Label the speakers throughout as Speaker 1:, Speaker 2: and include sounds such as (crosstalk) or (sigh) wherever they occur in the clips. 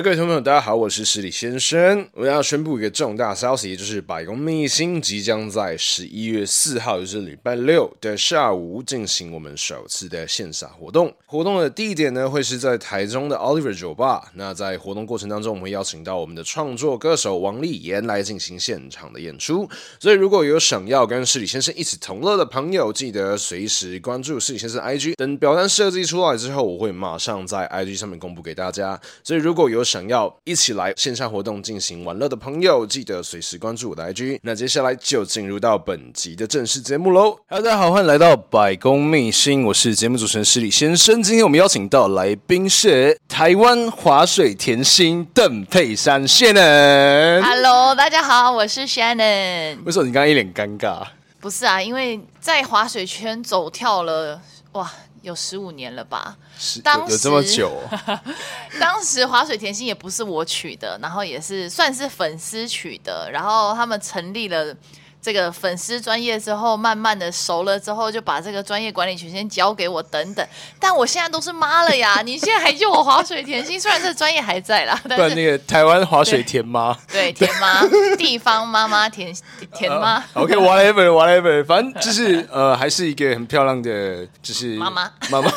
Speaker 1: 各位同学们，大家好，我是失礼先生。我要宣布一个重大消息，就是百工秘辛即将在十一月四号，就是礼拜六的下午进行我们首次的线下活动。活动的地点呢，会是在台中的 Oliver 酒吧。那在活动过程当中，我们会邀请到我们的创作歌手王立言来进行现场的演出。所以，如果有想要跟失礼先生一起同乐的朋友，记得随时关注失礼先生 IG。等表单设计出来之后，我会马上在 IG 上面公布给大家。所以，如果有想要一起来线下活动进行玩乐的朋友，记得随时关注我的 IG。那接下来就进入到本集的正式节目喽。Hello，大家好，欢迎来到百工秘辛，我是节目主持人失礼先生。今天我们邀请到来宾是台湾滑水甜心邓佩珊 Shannon。
Speaker 2: Hello，大家好，我是 Shannon。
Speaker 1: 为什么你刚刚一脸尴尬？
Speaker 2: 不是啊，因为在滑水圈走跳了，哇。有十五年了吧？
Speaker 1: 是，当时有这么久哦。(laughs)
Speaker 2: 当时滑水甜心也不是我取的，然后也是算是粉丝取的，然后他们成立了。这个粉丝专业之后，慢慢的熟了之后，就把这个专业管理权先交给我等等。但我现在都是妈了呀，(laughs) 你现在还叫我滑水甜心？虽然这个专业还在啦，但是
Speaker 1: 那个台湾滑水甜妈，
Speaker 2: 对，对甜妈，(laughs) 地方妈妈甜甜妈。
Speaker 1: Uh, OK，whatever，whatever，、whatever, 反正就是 (laughs) 呃，还是一个很漂亮的，就是妈妈妈妈。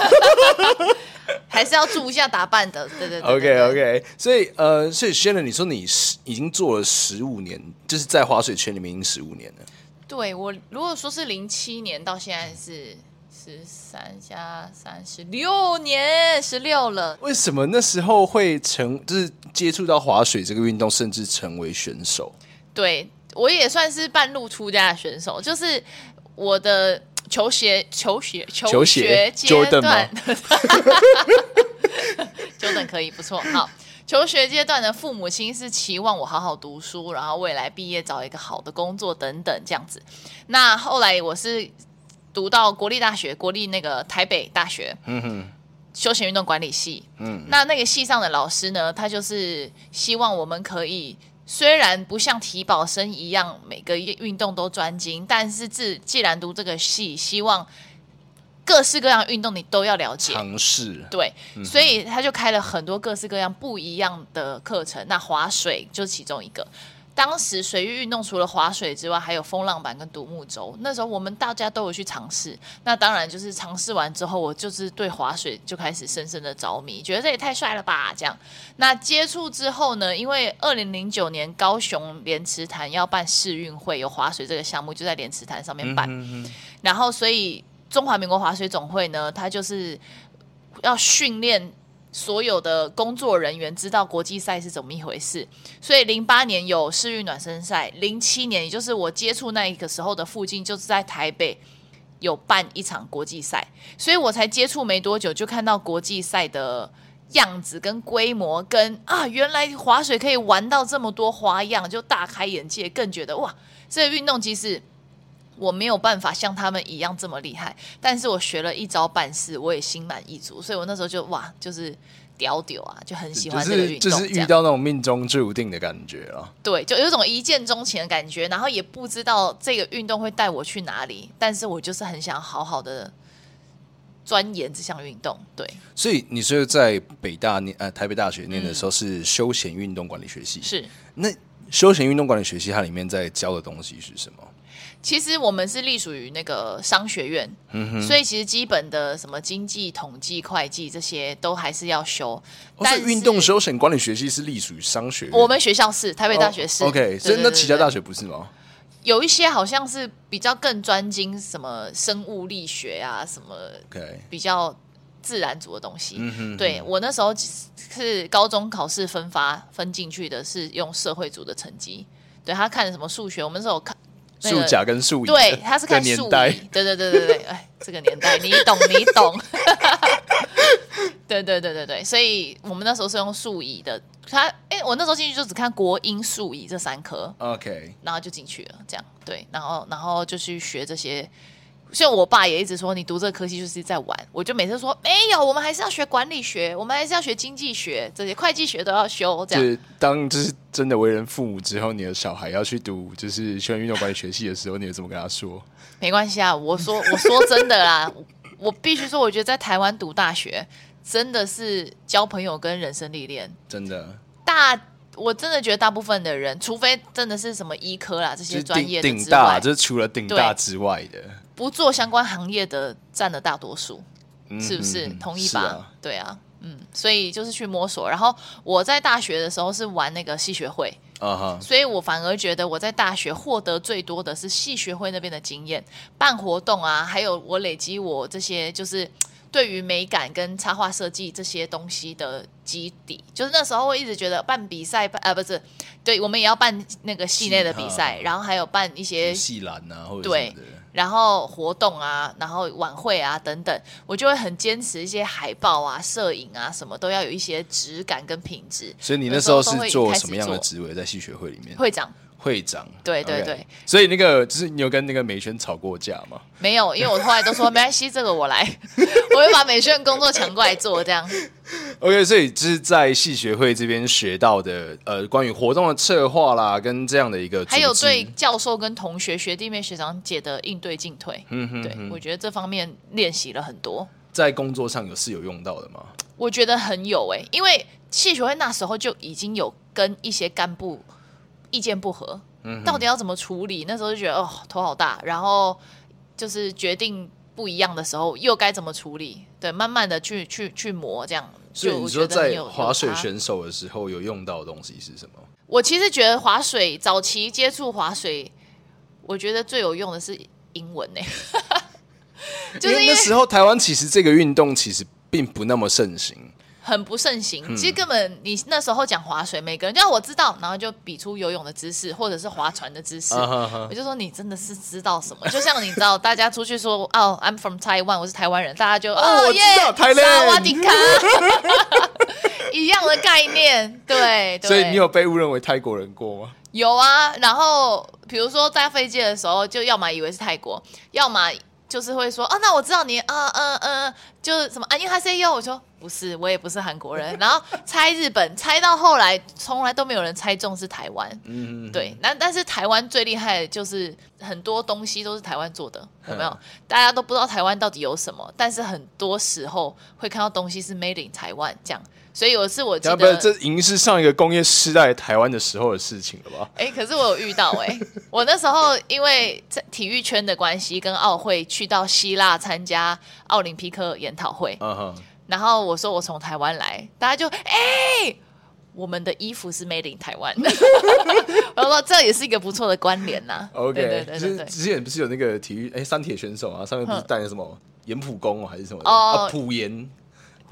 Speaker 2: 还是要注意一下打扮的，对对对，对。
Speaker 1: OK OK，所以呃，所以 Shannon，你说你十已经做了十五年，就是在滑水圈里面已经十五年了。
Speaker 2: 对我，如果说是零七年到现在是十三加三十六年，十六了。
Speaker 1: 为什么那时候会成，就是接触到滑水这个运动，甚至成为选手？
Speaker 2: 对我也算是半路出家的选手，就是我的。求学、求学、求学阶段，(laughs) Jordan 可以不错。好，求学阶段的父母亲是期望我好好读书，然后未来毕业找一个好的工作等等这样子。那后来我是读到国立大学，国立那个台北大学，嗯哼，休闲运动管理系，嗯，那那个系上的老师呢，他就是希望我们可以。虽然不像体保生一样每个运动都专精，但是自既然读这个系，希望各式各样运动你都要了解
Speaker 1: 尝试。
Speaker 2: 对，嗯、所以他就开了很多各式各样不一样的课程。那划水就是其中一个。当时水域运动除了滑水之外，还有风浪板跟独木舟。那时候我们大家都有去尝试。那当然就是尝试完之后，我就是对滑水就开始深深的着迷，觉得这也太帅了吧！这样。那接触之后呢，因为二零零九年高雄莲池潭要办世运会，有滑水这个项目就在莲池潭上面办。然后所以中华民国滑水总会呢，它就是要训练。所有的工作人员知道国际赛是怎么一回事，所以零八年有世运暖身赛，零七年也就是我接触那一个时候的附近，就是在台北有办一场国际赛，所以我才接触没多久就看到国际赛的样子跟规模跟，啊原来滑水可以玩到这么多花样，就大开眼界，更觉得哇，这运动其实。我没有办法像他们一样这么厉害，但是我学了一招半式，我也心满意足，所以我那时候就哇，就是屌屌啊，就很喜欢这个运动，
Speaker 1: 就是，就是遇到那种命中注定的感觉啊。
Speaker 2: 对，就有种一见钟情的感觉，然后也不知道这个运动会带我去哪里，但是我就是很想好好的钻研这项运动。对，
Speaker 1: 所以你说在北大念呃台北大学念的时候是休闲运动管理学系，
Speaker 2: 是
Speaker 1: 那休闲运动管理学系它里面在教的东西是什么？
Speaker 2: 其实我们是隶属于那个商学院，嗯、所以其实基本的什么经济、统计、会计这些都还是要修。哦、但是运
Speaker 1: 动休闲管理学系是隶属于商学院，
Speaker 2: 我们学校是台北大学是。
Speaker 1: 哦、OK，所以那其他大学不是吗？
Speaker 2: 有一些好像是比较更专精什么生物力学啊，什么比较自然组的东西。嗯、哼对我那时候是高中考试分发分进去的是用社会组的成绩，对他看什么数学，我们那时候看。
Speaker 1: 数甲跟数乙，
Speaker 2: 对，他是看年代，对对对对对，哎，这个年代你懂你懂，对对对对对，所以我们那时候是用数乙的，他哎，我那时候进去就只看国英数乙这三科，OK，然后就进去了，这样对，然后然后就去学这些所以我爸也一直说，你读这个科系就是在玩。我就每次说没有，我们还是要学管理学，我们还是要学经济学，这些会计学都要修。这样，
Speaker 1: 就是当就是真的为人父母之后，你的小孩要去读就是学运动管理学系的时候，你会怎么跟他说？
Speaker 2: 没关系啊，我说我说真的啦，我必须说，我觉得在台湾读大学真的是交朋友跟人生历练，
Speaker 1: 真的
Speaker 2: 大。我真的觉得大部分的人，除非真的是什么医科啦这些专业的
Speaker 1: 顶大，就是除了顶大之外的，
Speaker 2: 不做相关行业的占了大多数，嗯、是不是？同意吧？啊对啊，嗯，所以就是去摸索。然后我在大学的时候是玩那个系学会，uh huh、所以我反而觉得我在大学获得最多的是系学会那边的经验，办活动啊，还有我累积我这些就是。对于美感跟插画设计这些东西的基底，就是那时候会一直觉得办比赛，办啊不是，对我们也要办那个系内的比赛，然后还有办一些
Speaker 1: 系篮啊，或者
Speaker 2: 对，然后活动啊，然后晚会啊等等，我就会很坚持一些海报啊、摄影啊什么都要有一些质感跟品质。
Speaker 1: 所以你那时候是做什么样的职位在系学会里面？
Speaker 2: 会长。
Speaker 1: 会长，
Speaker 2: 对对对，okay.
Speaker 1: 所以那个就是你有跟那个美宣吵过架吗？
Speaker 2: 没有，因为我后来都说没关系，这个我来，(laughs) 我会把美宣工作抢过来做，这样。
Speaker 1: OK，所以这是在戏学会这边学到的，呃，关于活动的策划啦，跟这样的一个，
Speaker 2: 还有对教授跟同学、学弟妹、学长姐的应对进退，嗯哼，哼，对我觉得这方面练习了很多。
Speaker 1: 在工作上有是有用到的吗？
Speaker 2: 我觉得很有诶、欸，因为戏学会那时候就已经有跟一些干部。意见不合，嗯到底要怎么处理？那时候就觉得哦，头好大。然后就是决定不一样的时候，又该怎么处理？对，慢慢的去去去磨，这样。
Speaker 1: 所以你说在滑水选手的时候有用到的东西是什么？
Speaker 2: 我其实觉得滑水早期接触滑水，我觉得最有用的是英文呢、欸。(laughs) (laughs)
Speaker 1: 就是因为那时候台湾其实这个运动其实并不那么盛行。
Speaker 2: 很不盛行，其实根本你那时候讲划水，每个人就要我知道，然后就比出游泳的姿势，或者是划船的姿势。我就说你真的是知道什么？就像你知道，大家出去说 (laughs) 哦，I'm from Taiwan，我是台湾人，大家就哦耶，萨瓦迪卡，(laughs) 一样的概念，对。
Speaker 1: 所以你有被误认为泰国人过吗？
Speaker 2: 有啊，然后比如说在飞机的时候，就要么以为是泰国，要么就是会说啊，那我知道你，啊嗯嗯，就是什么啊，因为他 CEO，，我说。不是，我也不是韩国人。然后猜日本，猜到后来从来都没有人猜中是台湾。嗯，对。那但是台湾最厉害的就是很多东西都是台湾做的，有没有？大家都不知道台湾到底有什么，但是很多时候会看到东西是 made in 台湾这样。所以有一次我记得，不是，
Speaker 1: 这已经是上一个工业时代台湾的时候的事情了吧？
Speaker 2: 哎、欸，可是我有遇到哎、欸，(laughs) 我那时候因为在体育圈的关系，跟奥会去到希腊参加奥林匹克研讨会。嗯哼。然后我说我从台湾来，大家就哎、欸，我们的衣服是 made in 台湾的。(laughs) 我说这也是一个不错的关联呐。OK，对对对对对。
Speaker 1: 之前不是有那个体育哎，三铁选手啊，上面不是带了什么盐浦公还是什么？哦，埔盐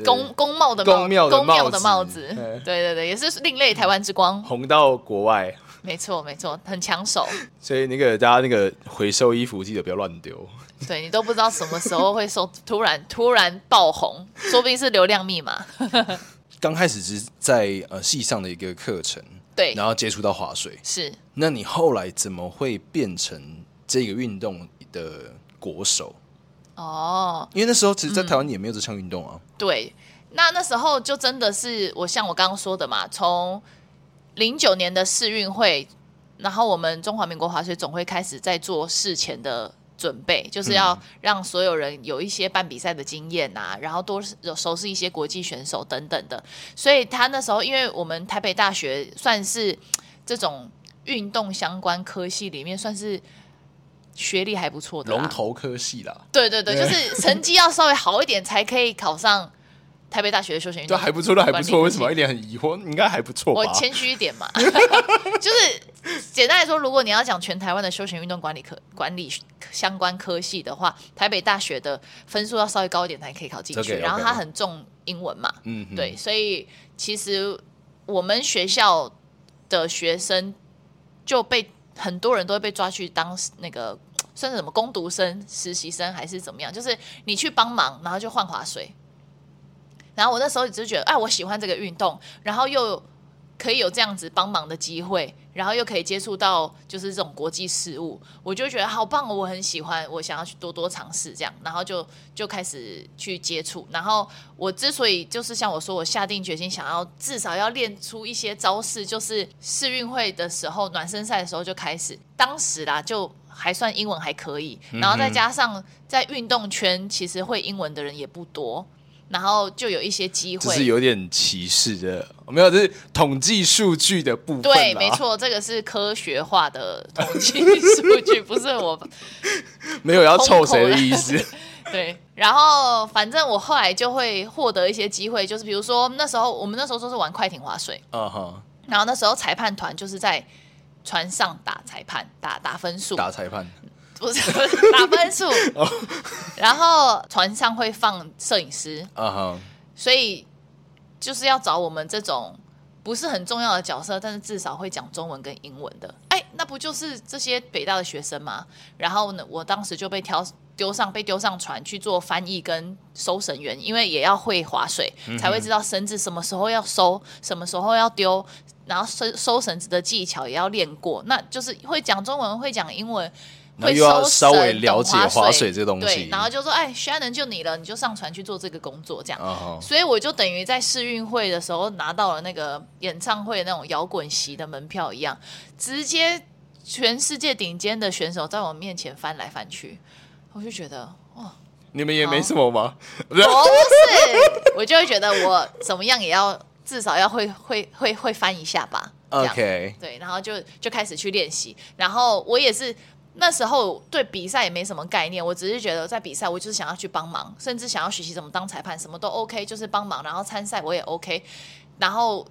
Speaker 2: 公公帽的公庙公庙的帽子。对对对，也是另类台湾之光，
Speaker 1: 红到国外。
Speaker 2: 没错没错，很抢手。
Speaker 1: 所以那个大家那个回收衣服记得不要乱丢。
Speaker 2: 对，你都不知道什么时候会收，(laughs) 突然突然爆红，说不定是流量密码。(laughs)
Speaker 1: 刚开始是在呃系上的一个课程，
Speaker 2: 对，
Speaker 1: 然后接触到划水，
Speaker 2: 是。
Speaker 1: 那你后来怎么会变成这个运动的国手？哦，因为那时候其实，在台湾也没有这项运动啊、嗯。
Speaker 2: 对，那那时候就真的是我像我刚刚说的嘛，从。零九年的世运会，然后我们中华民国滑雪总会开始在做事前的准备，就是要让所有人有一些办比赛的经验啊，然后多熟悉一些国际选手等等的。所以他那时候，因为我们台北大学算是这种运动相关科系里面算是学历还不错的
Speaker 1: 龙头科系啦。
Speaker 2: 对对对，就是成绩要稍微好一点才可以考上。台北大学的休闲运动，
Speaker 1: 对，还不错，那还不错。为什么一脸很疑惑？应该还不错。
Speaker 2: 我谦虚一点嘛，(laughs) 就是简单来说，如果你要讲全台湾的休闲运动管理科管理相关科系的话，台北大学的分数要稍微高一点才可以考进去。Okay, okay. 然后它很重英文嘛，嗯，对，所以其实我们学校的学生就被很多人都会被抓去当那个算是什么工读生、实习生还是怎么样，就是你去帮忙，然后就换划水。然后我那时候只是觉得，哎，我喜欢这个运动，然后又可以有这样子帮忙的机会，然后又可以接触到就是这种国际事务，我就觉得好棒，我很喜欢，我想要去多多尝试这样，然后就就开始去接触。然后我之所以就是像我说，我下定决心想要至少要练出一些招式，就是世运会的时候暖身赛的时候就开始，当时啦就还算英文还可以，然后再加上在运动圈其实会英文的人也不多。然后就有一些机
Speaker 1: 会，是有点歧视的，没有，这是统计数据的部分。
Speaker 2: 对，没错，这个是科学化的统计数据，不是我 (laughs)
Speaker 1: 没有要臭谁的意思。(laughs)
Speaker 2: 对，然后反正我后来就会获得一些机会，就是比如说那时候我们那时候都是玩快艇划水，嗯哼，然后那时候裁判团就是在船上打裁判，打打分数，
Speaker 1: 打裁判。
Speaker 2: 不是 (laughs) 打分数，然后船上会放摄影师，uh huh. 所以就是要找我们这种不是很重要的角色，但是至少会讲中文跟英文的。哎，那不就是这些北大的学生吗？然后呢，我当时就被挑丢上被丢上船去做翻译跟收绳员，因为也要会划水，才会知道绳子什么时候要收，什么时候要丢，然后收收绳子的技巧也要练过。那就是会讲中文，会讲英文。
Speaker 1: 然后又要稍微了解划水这东西，
Speaker 2: 对，然后就说：“哎，Shannon 就你了，你就上船去做这个工作。”这样，uh. 所以我就等于在世运会的时候拿到了那个演唱会那种摇滚席的门票一样，直接全世界顶尖的选手在我面前翻来翻去，我就觉得哇，
Speaker 1: 你们也没什么吗？
Speaker 2: 不是，(laughs) 我就会觉得我怎么样也要至少要会会会会翻一下吧。OK，对，然后就就开始去练习，然后我也是。那时候对比赛也没什么概念，我只是觉得在比赛，我就是想要去帮忙，甚至想要学习怎么当裁判，什么都 OK，就是帮忙，然后参赛我也 OK，然后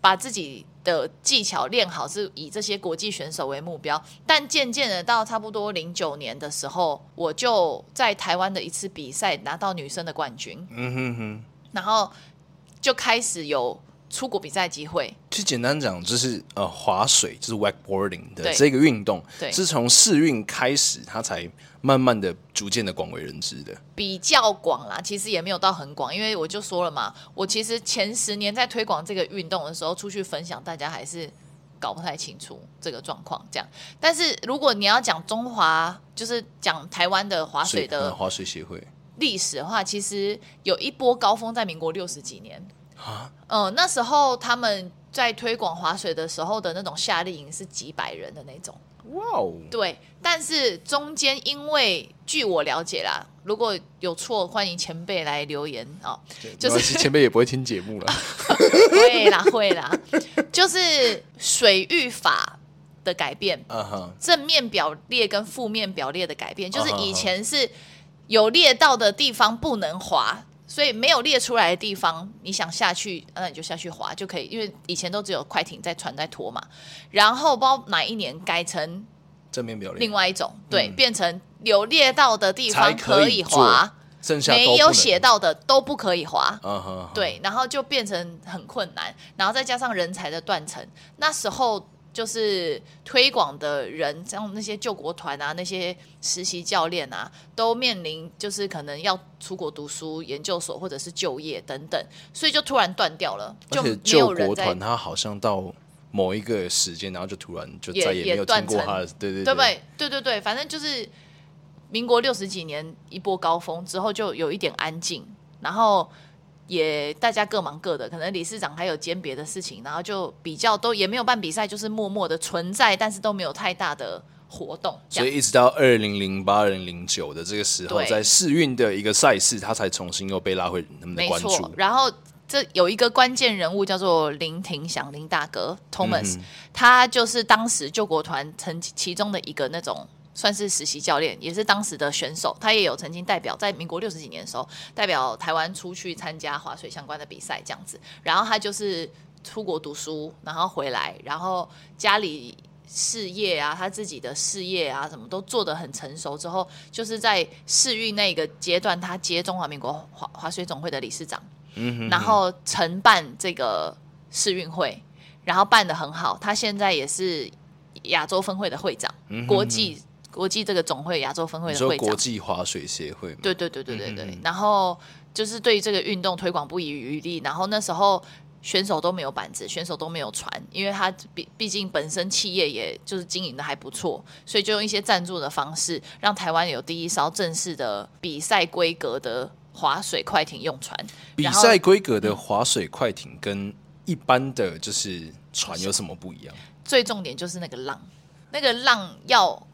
Speaker 2: 把自己的技巧练好，是以这些国际选手为目标。但渐渐的到差不多零九年的时候，我就在台湾的一次比赛拿到女生的冠军，嗯哼哼，然后就开始有。出国比赛机会，
Speaker 1: 其实简单讲就是呃划水，就是 wakeboarding 的这个运动，对，是从世运开始，它才慢慢的、逐渐的广为人知的。
Speaker 2: 比较广啦，其实也没有到很广，因为我就说了嘛，我其实前十年在推广这个运动的时候，出去分享，大家还是搞不太清楚这个状况。这样，但是如果你要讲中华，就是讲台湾的划水的
Speaker 1: 划水协会
Speaker 2: 历史的话，其实有一波高峰在民国六十几年。啊，嗯，那时候他们在推广划水的时候的那种夏令营是几百人的那种，哇哦，对，但是中间因为据我了解啦，如果有错，欢迎前辈来留言哦。就是
Speaker 1: 前辈也不会听节目了，(laughs)
Speaker 2: 会啦会啦，就是水域法的改变，正面表列跟负面表列的改变，就是以前是有列到的地方不能划。所以没有列出来的地方，你想下去，那你就下去划就可以。因为以前都只有快艇在船在拖嘛。然后不知道哪一年改成
Speaker 1: 正面表列，
Speaker 2: 另外一种，对，嗯、变成有列到的地方可以划，
Speaker 1: 剩下
Speaker 2: 没有写到的都不可以划。Uh. 对，然后就变成很困难，然后再加上人才的断层，那时候。就是推广的人，像那些救国团啊，那些实习教练啊，都面临就是可能要出国读书、研究所或者是就业等等，所以就突然断掉了。
Speaker 1: 而且救国团他好像到某一个时间，然后就突然就再也没有听过他的，对对对，
Speaker 2: 对不对？对对对，反正就是民国六十几年一波高峰之后，就有一点安静，然后。也大家各忙各的，可能理事长还有兼别的事情，然后就比较都也没有办比赛，就是默默的存在，但是都没有太大的活动。
Speaker 1: 所以一直到二零零八、二零零九的这个时候，在试运的一个赛事，他才重新又被拉回他们的关注。
Speaker 2: 然后这有一个关键人物叫做林廷祥林大哥 Thomas，、嗯、他就是当时救国团成其中的一个那种。算是实习教练，也是当时的选手。他也有曾经代表在民国六十几年的时候，代表台湾出去参加划水相关的比赛这样子。然后他就是出国读书，然后回来，然后家里事业啊，他自己的事业啊，什么都做得很成熟之后，就是在试运那个阶段，他接中华民国划划水总会的理事长，嗯哼哼，然后承办这个试运会，然后办得很好。他现在也是亚洲分会的会长，嗯哼哼，国际。国际这个总会亚洲分会的会长，
Speaker 1: 国际划水
Speaker 2: 协会，对对对对对对。然后就是对于这个运动推广不遗余力。然后那时候选手都没有板子，选手都没有船，因为他毕毕竟本身企业也就是经营的还不错，所以就用一些赞助的方式，让台湾有第一艘正式的比赛规格的划水快艇用船。
Speaker 1: 比赛规格的划水快艇跟一般的就是船有什么不一样？
Speaker 2: 最重点就是那个浪，那个浪要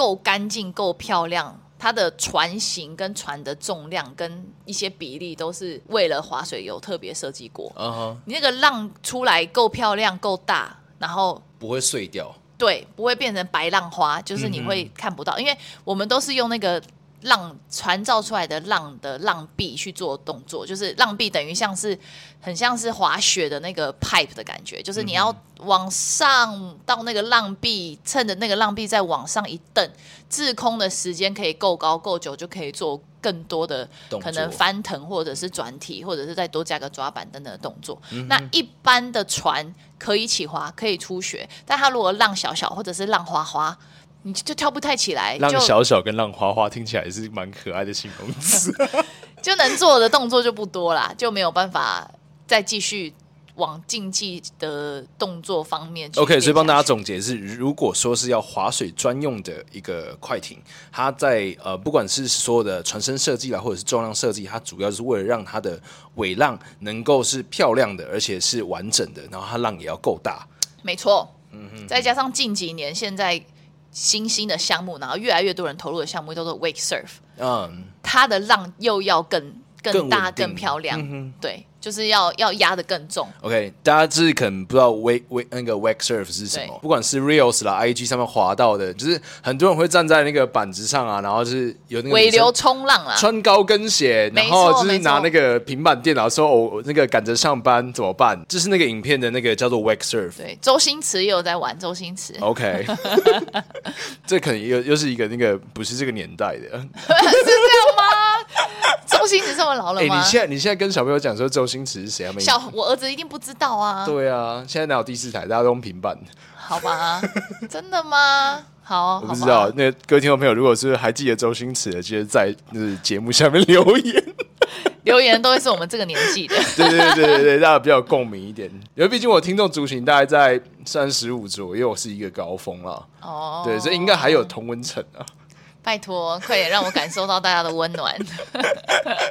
Speaker 2: 够干净、够漂亮。它的船型跟船的重量跟一些比例都是为了划水有特别设计过。嗯哼，你那个浪出来够漂亮、够大，然后
Speaker 1: 不会碎掉。
Speaker 2: 对，不会变成白浪花，就是你会看不到，嗯、因为我们都是用那个。浪传造出来的浪的浪壁去做动作，就是浪壁等于像是很像是滑雪的那个 pipe 的感觉，就是你要往上到那个浪壁，趁着那个浪壁再往上一蹬，滞空的时间可以够高够久，就可以做更多的可能翻腾或者是转体，或者是再多加个抓板等等的动作。那一般的船可以起滑，可以出雪，但它如果浪小小或者是浪花花。你就跳不太起来，
Speaker 1: 浪小小跟浪花花听起来也是蛮可爱的形容词，(laughs)
Speaker 2: 就能做的动作就不多啦，就没有办法再继续往竞技的动作方面。
Speaker 1: OK，所以帮大家总结是，如果说是要划水专用的一个快艇，它在呃不管是所有的船身设计啦，或者是重量设计，它主要是为了让它的尾浪能够是漂亮的，而且是完整的，然后它浪也要够大。
Speaker 2: 没错，嗯哼，再加上近几年现在。新兴的项目，然后越来越多人投入的项目叫做 wake surf，嗯，它的浪又要更更大、更，更漂亮，嗯、对。就是要要压的更重。
Speaker 1: OK，大家就是可能不知道 wake wake 那个 wake surf 是什么，不管是 reels 啦，IG 上面滑到的，就是很多人会站在那个板子上啊，然后就是有那个
Speaker 2: 尾流冲浪啊，
Speaker 1: 穿高跟鞋，然后就是拿那个平板电脑说哦，那个赶着上班怎么办？就是那个影片的那个叫做 wake surf。
Speaker 2: 对，周星驰也有在玩，周星驰。
Speaker 1: OK，(laughs) 这可能又又是一个那个不是这个年代的，(laughs) 是
Speaker 2: 这样吗？(laughs) 周星驰这么老了吗？
Speaker 1: 哎、欸，你现在你现在跟小朋友讲说周星驰是谁啊？
Speaker 2: 小我儿子一定不知道啊。
Speaker 1: 对啊，现在哪有第四台？大家都用平板。
Speaker 2: 好吧，(laughs) 真的吗？好，
Speaker 1: 我不知道。那各位听众朋友，如果是还记得周星驰的，记得在就是节目下面留言。(laughs)
Speaker 2: 留言都会是我们这个年纪的。
Speaker 1: 对对对对对，大家比较有共鸣一点。因为毕竟我听众族群大概在三十五左右是一个高峰了。哦。对，所以应该还有同温层啊。
Speaker 2: 拜托，快点让我感受到大家的温暖。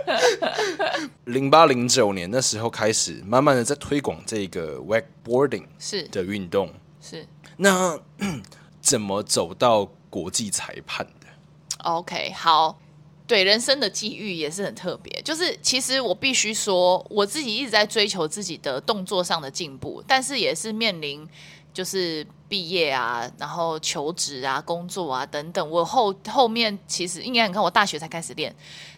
Speaker 2: (laughs)
Speaker 1: 零八零九年那时候开始，慢慢的在推广这个 wakeboarding 是的运动。是，那 (clears throat) 怎么走到国际裁判的
Speaker 2: ？OK，好，对，人生的际遇也是很特别。就是其实我必须说，我自己一直在追求自己的动作上的进步，但是也是面临。就是毕业啊，然后求职啊，工作啊等等。我后后面其实应该你看，我大学才开始练，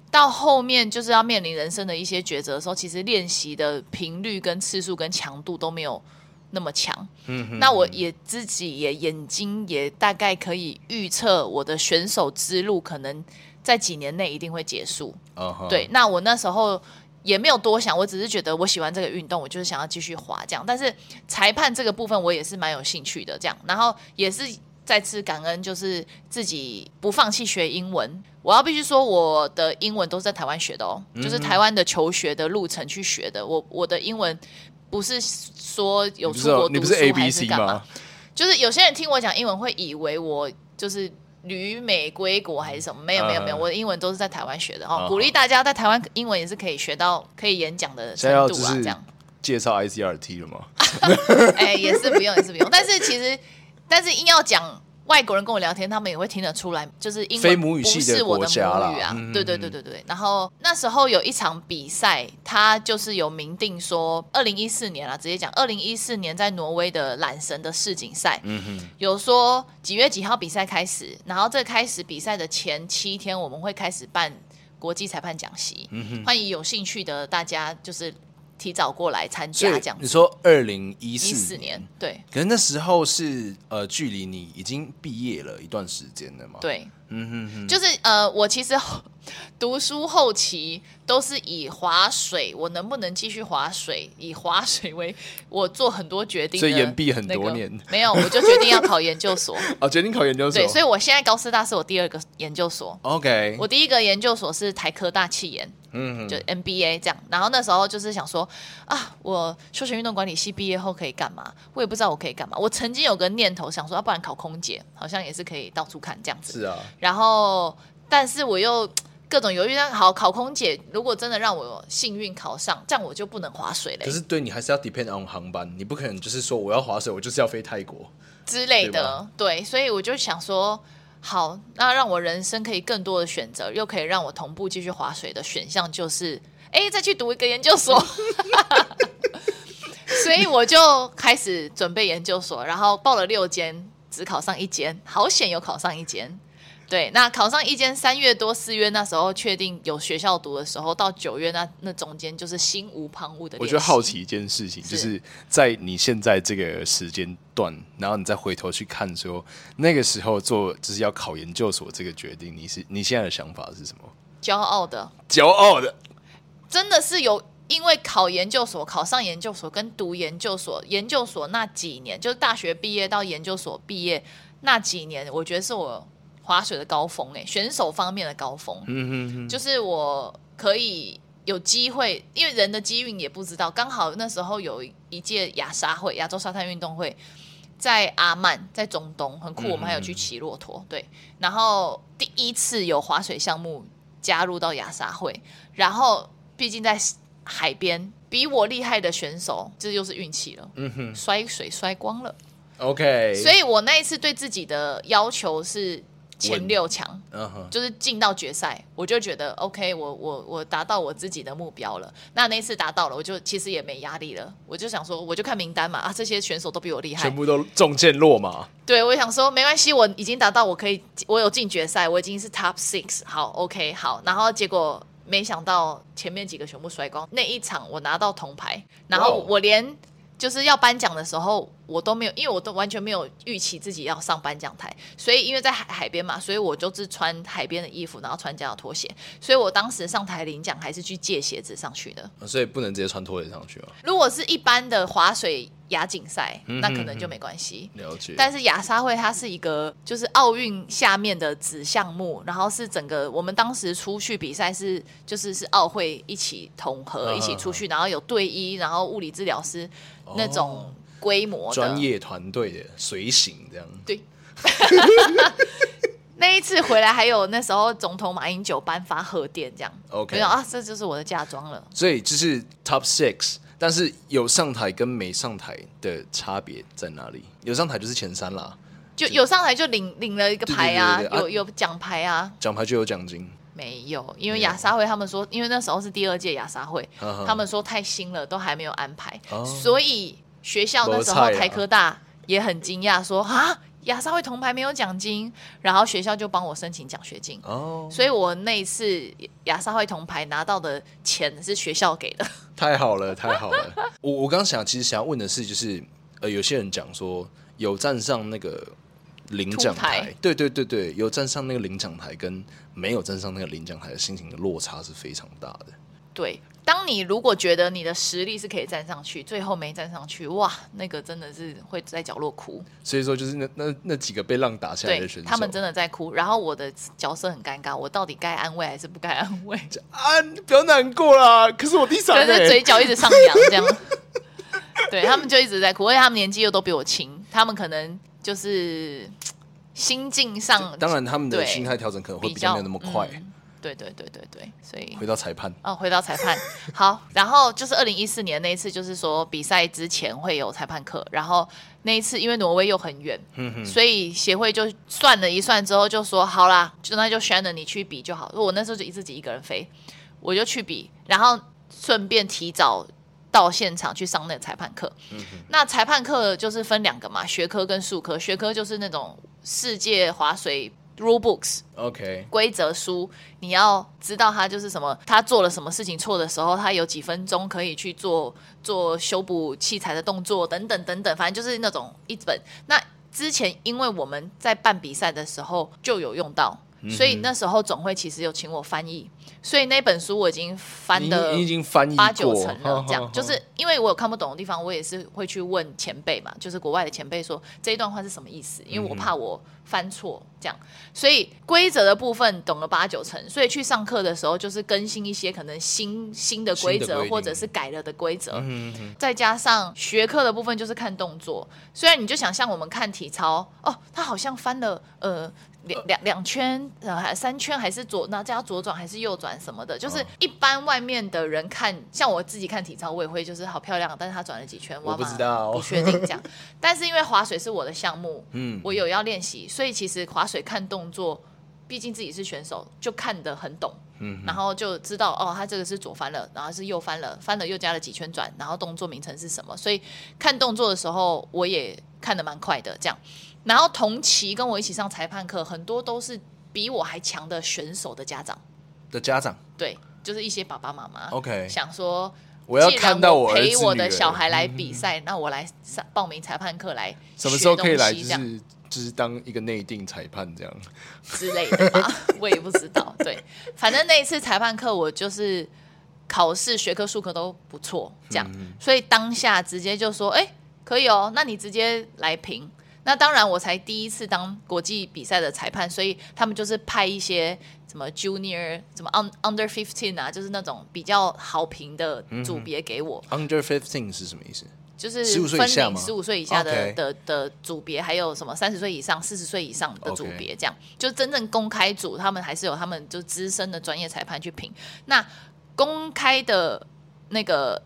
Speaker 2: 到后面就是要面临人生的一些抉择的时候，其实练习的频率跟次数跟强度都没有那么强。嗯，那我也自己也眼睛也大概可以预测我的选手之路可能在几年内一定会结束。Uh huh. 对，那我那时候。也没有多想，我只是觉得我喜欢这个运动，我就是想要继续滑这样。但是裁判这个部分我也是蛮有兴趣的这样，然后也是再次感恩，就是自己不放弃学英文。我要必须说，我的英文都是在台湾学的哦，嗯、就是台湾的求学的路程去学的。我我的英文不是说有出国读书还是干嘛，就是有些人听我讲英文会以为我就是。旅美归国还是什么？没有没有没有，我的英文都是在台湾学的哦。鼓励大家在台湾英文也是可以学到可以演讲的程度啊，这样。
Speaker 1: 介绍 ICRT 了吗？(laughs)
Speaker 2: 哎，也是不用，也是不用。但是其实，但是硬要讲。外国人跟我聊天，他们也会听得出来，就是英文不是我的母语啊。对对对对对。然后那时候有一场比赛，他就是有明定说，二零一四年啊，直接讲二零一四年在挪威的缆绳的世锦赛，嗯哼，有说几月几号比赛开始，然后这开始比赛的前七天，我们会开始办国际裁判讲习，嗯哼，欢迎有兴趣的大家就是。提早过来参加这样子。
Speaker 1: 你说二零一四
Speaker 2: 年，对。
Speaker 1: 可是那时候是呃，距离你已经毕业了一段时间了嘛？
Speaker 2: 对。
Speaker 1: 嗯哼哼，
Speaker 2: 就是呃，我其实读书后期都是以划水，我能不能继续划水，以划水为我做很多决定、那个。
Speaker 1: 所以延毕很多年，(laughs)
Speaker 2: 没有，我就决定要考研究所。(laughs)
Speaker 1: 哦，决定考研究所。
Speaker 2: 对，所以我现在高师大是我第二个研究所。
Speaker 1: OK，
Speaker 2: 我第一个研究所是台科大企研。嗯，就 MBA 这样，然后那时候就是想说啊，我休闲运动管理系毕业后可以干嘛？我也不知道我可以干嘛。我曾经有个念头想说，要、啊、不然考空姐，好像也是可以到处看这样子。
Speaker 1: 是啊。
Speaker 2: 然后，但是我又各种犹豫。但好，考空姐如果真的让我幸运考上，这样我就不能划水了。
Speaker 1: 可是对你还是要 depend on 航班，你不可能就是说我要划水，我就是要飞泰国
Speaker 2: 之类的。对，对，所以我就想说。好，那让我人生可以更多的选择，又可以让我同步继续划水的选项就是，哎，再去读一个研究所。(laughs) 所以我就开始准备研究所，然后报了六间，只考上一间，好险有考上一间。对，那考上一间，三月多四月那时候确定有学校读的时候，到九月那那中间就是心无旁骛的。
Speaker 1: 我觉得好奇一件事情，就是在你现在这个时间段，然后你再回头去看说那个时候做就是要考研究所这个决定，你是你现在的想法是什么？
Speaker 2: 骄傲的，
Speaker 1: 骄傲的，
Speaker 2: 真的是有因为考研究所，考上研究所跟读研究所，研究所那几年，就是大学毕业到研究所毕业那几年，我觉得是我。划水的高峰哎，选手方面的高峰，嗯哼哼，就是我可以有机会，因为人的机运也不知道，刚好那时候有一届亚沙会，亚洲沙滩运动会，在阿曼，在中东很酷，我们还有去骑骆驼，对，然后第一次有滑水项目加入到亚沙会，然后毕竟在海边，比我厉害的选手，这就是运气了，嗯哼，摔水摔光了
Speaker 1: ，OK，
Speaker 2: 所以我那一次对自己的要求是。前六强，uh. 就是进到决赛，我就觉得 OK，我我我达到我自己的目标了。那那一次达到了，我就其实也没压力了。我就想说，我就看名单嘛，啊，这些选手都比我厉害，
Speaker 1: 全部都中箭落马。(laughs)
Speaker 2: 对，我想说没关系，我已经达到，我可以，我有进决赛，我已经是 Top Six，好 OK，好。然后结果没想到前面几个全部摔光，那一场我拿到铜牌，然后我连。就是要颁奖的时候，我都没有，因为我都完全没有预期自己要上颁奖台，所以因为在海海边嘛，所以我就是穿海边的衣服，然后穿这样的拖鞋，所以我当时上台领奖还是去借鞋子上去的，
Speaker 1: 所以不能直接穿拖鞋上去啊。
Speaker 2: 如果是一般的划水亚锦赛，那可能就没关系。
Speaker 1: 嗯、了解。
Speaker 2: 但是亚沙会它是一个就是奥运下面的子项目，然后是整个我们当时出去比赛是就是是奥会一起统合一起出去，然后有队医，然后物理治疗师。那种规模
Speaker 1: 专业团队的随行这样，
Speaker 2: 对。(laughs) 那一次回来还有那时候总统马英九颁发贺电这样，OK。没有啊，这就是我的嫁妆了。
Speaker 1: 所以就是 Top Six，但是有上台跟没上台的差别在哪里？有上台就是前三啦，
Speaker 2: 就有上台就领领了一个牌啊，对对对对有有奖牌啊，
Speaker 1: 奖牌就有奖金。
Speaker 2: 没有，因为亚沙会他们说，因为那时候是第二届亚沙会，嗯、他们说太新了，都还没有安排，哦、所以学校那时候台科大也很惊讶，说啊，亚沙会铜牌没有奖金，然后学校就帮我申请奖学金，哦、所以我那一次亚沙会铜牌拿到的钱是学校给的，
Speaker 1: 太好了，(laughs) 太好了。我我刚想，其实想要问的是，就是呃，有些人讲说有站上那个。领奖台，台对对对对，有站上那个领奖台，跟没有站上那个领奖台的心情的落差是非常大的。
Speaker 2: 对，当你如果觉得你的实力是可以站上去，最后没站上去，哇，那个真的是会在角落哭。
Speaker 1: 所以说，就是那那那几个被浪打下来的选手，
Speaker 2: 他们真的在哭。然后我的角色很尴尬，我到底该安慰还是不该安慰？(laughs)
Speaker 1: 啊，你不要难过啦！可是我第三个，
Speaker 2: 嘴角一直上扬，这样。(laughs) 对，他们就一直在哭，而且他们年纪又都比我轻，他们可能。就是心境上，
Speaker 1: 当然他们的心态调整可能会比较没有那么快。
Speaker 2: 嗯、对对对对对，所以
Speaker 1: 回到裁判
Speaker 2: 哦，回到裁判好，然后就是二零一四年那一次，就是说比赛之前会有裁判课，然后那一次因为挪威又很远，所以协会就算了一算之后就说好啦，就那就选了你去比就好。我那时候就自己一个人飞，我就去比，然后顺便提早。到现场去上那个裁判课，那裁判课就是分两个嘛，学科跟术科。学科就是那种世界划水 rule books，OK，规则书，你要知道他就是什么，他做了什么事情错的时候，他有几分钟可以去做做修补器材的动作等等等等，反正就是那种一本。那之前因为我们在办比赛的时候就有用到。所以那时候总会其实有请我翻译。所以那本书我已经翻的
Speaker 1: 已经翻译
Speaker 2: 八九成了，这样 (laughs) 就是因为我有看不懂的地方，我也是会去问前辈嘛，就是国外的前辈说这一段话是什么意思，因为我怕我翻错这样。所以规则的部分懂了八九成，所以去上课的时候就是更新一些可能新新的规则或者是改了的规则，再加上学科的部分就是看动作。虽然你就想像我们看体操哦，他好像翻了呃。两两两圈，呃，还三圈，还是左那加左转还是右转什么的，就是一般外面的人看，像我自己看体操，我也会就是好漂亮，但是他转了几圈，
Speaker 1: 我不知道，
Speaker 2: 不确定这样。(laughs) 但是因为划水是我的项目，嗯，我有要练习，所以其实划水看动作，毕竟自己是选手，就看得很懂，嗯，然后就知道哦，他这个是左翻了，然后是右翻了，翻了又加了几圈转，然后动作名称是什么，所以看动作的时候，我也看得蛮快的，这样。然后同期跟我一起上裁判课，很多都是比我还强的选手的家长
Speaker 1: 的家长，
Speaker 2: 对，就是一些爸爸妈妈。
Speaker 1: OK，
Speaker 2: 想说
Speaker 1: 我要看到我
Speaker 2: 陪我的小孩来比赛，那我来上报名裁判课来。
Speaker 1: 什么时候可以来？就是就是当一个内定裁判这样
Speaker 2: 之类的吧，(laughs) 我也不知道。对，反正那一次裁判课，我就是考试学科数科都不错，这样，所以当下直接就说，哎，可以哦，那你直接来评。那当然，我才第一次当国际比赛的裁判，所以他们就是派一些什么 junior、什么 under fifteen 啊，就是那种比较好评的组别给我。
Speaker 1: under fifteen 是什么意思？
Speaker 2: 就是分龄十五岁以下的的的组别，还有什么三十岁以上、四十岁以上的组别，这样就真正公开组，他们还是有他们就资深的专业裁判去评。那公开的那个。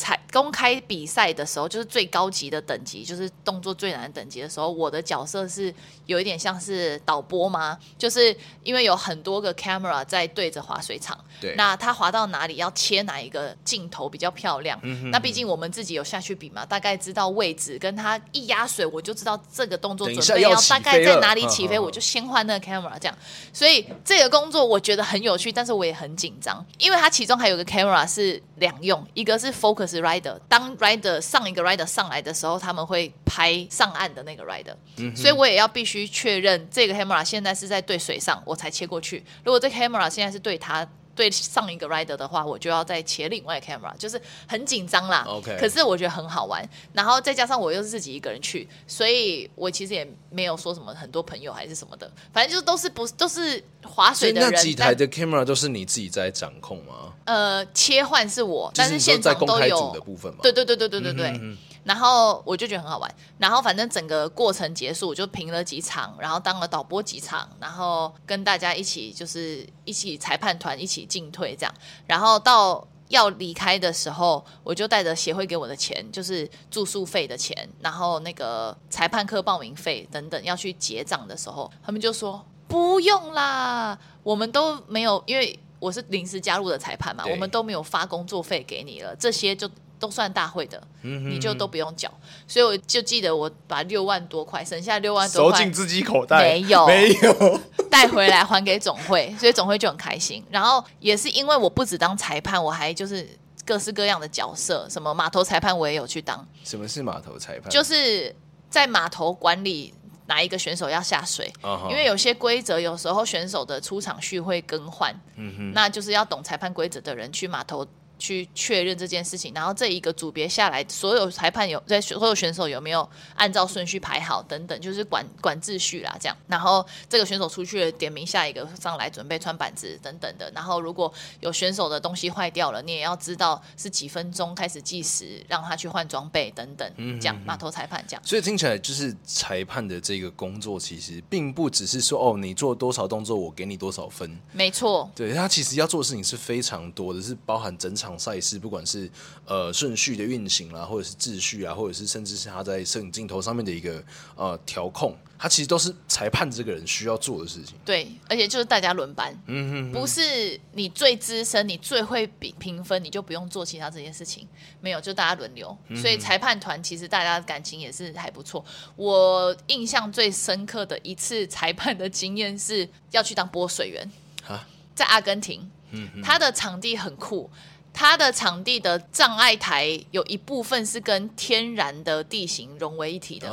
Speaker 2: 才公开比赛的时候，就是最高级的等级，就是动作最难的等级的时候，我的角色是有一点像是导播吗？就是因为有很多个 camera 在对着滑水场，对，那他滑到哪里要切哪一个镜头比较漂亮？嗯、哼哼，那毕竟我们自己有下去比嘛，大概知道位置，跟他一压水，我就知道这个动作准备要大概在哪里起飞，我就先换那个 camera 这样。所以这个工作我觉得很有趣，但是我也很紧张，因为它其中还有个 camera 是两用，一个是 focus。是 rider，当 rider 上一个 rider 上来的时候，他们会拍上岸的那个 rider，嗯，所以我也要必须确认这个 camera 现在是在对水上，我才切过去。如果这个 camera 现在是对他。对上一个 rider 的话，我就要再切另外 camera，就是很紧张啦。
Speaker 1: OK，
Speaker 2: 可是我觉得很好玩。然后再加上我又是自己一个人去，所以我其实也没有说什么很多朋友还是什么的，反正就都是不都是划水的人。
Speaker 1: 那几台的 camera 都是你自己在掌控吗？
Speaker 2: 呃，切换是我，但是现场都有。对对对对对对对。嗯然后我就觉得很好玩，然后反正整个过程结束，我就评了几场，然后当了导播几场，然后跟大家一起就是一起裁判团一起进退这样，然后到要离开的时候，我就带着协会给我的钱，就是住宿费的钱，然后那个裁判课报名费等等要去结账的时候，他们就说不用啦，我们都没有，因为我是临时加入的裁判嘛，我们都没有发工作费给你了，这些就。都算大会的，嗯、你就都不用缴，所以我就记得我把六万多块，省下六万多块，
Speaker 1: 收进自己口袋，
Speaker 2: 没有，
Speaker 1: 没有 (laughs)
Speaker 2: 带回来还给总会，所以总会就很开心。然后也是因为我不只当裁判，我还就是各式各样的角色，什么码头裁判我也有去当。
Speaker 1: 什么是码头裁判？
Speaker 2: 就是在码头管理哪一个选手要下水，因为有些规则有时候选手的出场序会更换，嗯哼，那就是要懂裁判规则的人去码头。去确认这件事情，然后这一个组别下来，所有裁判有在所有选手有没有按照顺序排好等等，就是管管秩序啦，这样。然后这个选手出去了，点名下一个上来准备穿板子等等的。然后如果有选手的东西坏掉了，你也要知道是几分钟开始计时，让他去换装备等等。嗯，这样码头裁判这样。
Speaker 1: 所以听起来就是裁判的这个工作，其实并不只是说哦，你做多少动作，我给你多少分。
Speaker 2: 没错，
Speaker 1: 对，他其实要做的事情是非常多的，是包含整场。赛事不管是呃顺序的运行啦，或者是秩序啊，或者是甚至是他在摄影镜头上面的一个呃调控，他其实都是裁判这个人需要做的事情。
Speaker 2: 对，而且就是大家轮班，嗯哼，哼，不是你最资深，你最会比评分，你就不用做其他这件事情，没有，就大家轮流。所以裁判团其实大家的感情也是还不错。我印象最深刻的一次裁判的经验是要去当播水员，啊在阿根廷，嗯哼，他的场地很酷。它的场地的障碍台有一部分是跟天然的地形融为一体的，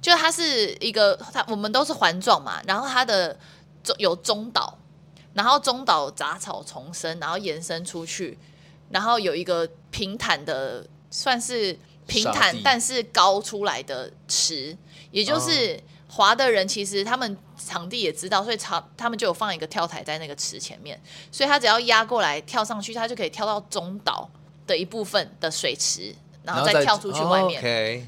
Speaker 2: 就它是一个，它我们都是环状嘛，然后它的有中岛，然后中岛杂草丛生，然后延伸出去，然后有一个平坦的，算是平坦但是高出来的池，也就是滑的人其实他们场地也知道，所以场他们就有放一个跳台在那个池前面，所以他只要压过来跳上去，他就可以跳到中岛的一部分的水池，然后再跳出去外面。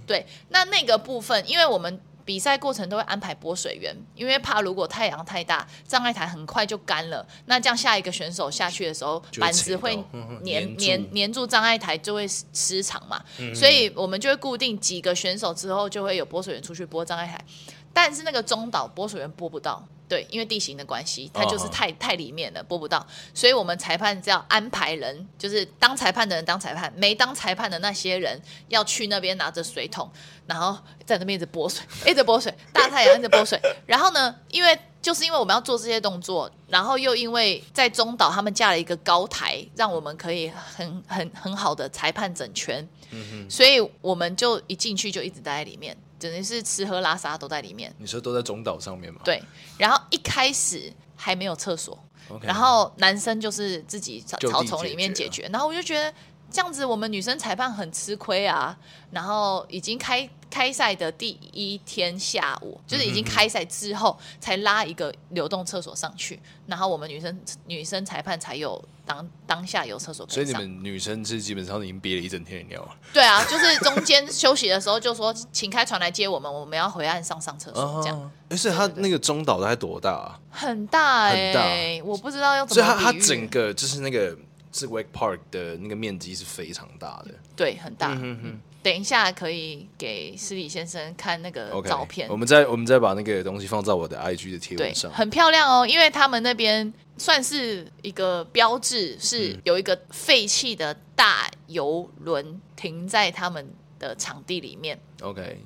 Speaker 2: 对，那那个部分，因为我们。比赛过程都会安排拨水员，因为怕如果太阳太大，障碍台很快就干了。那这样下一个选手下去的时候，板子会粘粘粘住障碍台，就会失常嘛。嗯、所以我们就会固定几个选手之后，就会有拨水员出去拨障碍台。但是那个中岛拨水员拨不到。对，因为地形的关系，它就是太、oh. 太里面了，拨不到，所以我们裁判只要安排人，就是当裁判的人当裁判，没当裁判的那些人要去那边拿着水桶，然后在那边一直拨水，(laughs) 一直拨水，(laughs) 大太阳一直拨水。然后呢，因为就是因为我们要做这些动作，然后又因为在中岛他们架了一个高台，让我们可以很很很好的裁判整圈，嗯、哼所以我们就一进去就一直待在里面。真的是吃喝拉撒都在里面。
Speaker 1: 你说都在中岛上面吗？
Speaker 2: 对。然后一开始还没有厕所，Okay. 然后男生就是自己草草丛里面解决。然后我就觉得这样子，我们女生裁判很吃亏啊。然后已经开。开赛的第一天下午，就是已经开赛之后才拉一个流动厕所上去，然后我们女生女生裁判才有当当下有厕所。
Speaker 1: 所以你们女生是基本上已经憋了一整天的尿了。
Speaker 2: 对啊，就是中间休息的时候就说，(laughs) 请开船来接我们，我们要回岸上上厕所这样。
Speaker 1: 哎，所以它那个中岛概多大啊？
Speaker 2: 很大哎，我不知道要怎么。
Speaker 1: 所以它它整个就是那个是 Wake Park 的那个面积是非常大的，
Speaker 2: 对，很大。嗯嗯等一下，可以给施礼先生看那个照片。
Speaker 1: Okay, 我们再我们再把那个东西放在我的 IG 的贴文上。
Speaker 2: 很漂亮哦，因为他们那边算是一个标志，是有一个废弃的大游轮停在他们的场地里面。
Speaker 1: OK。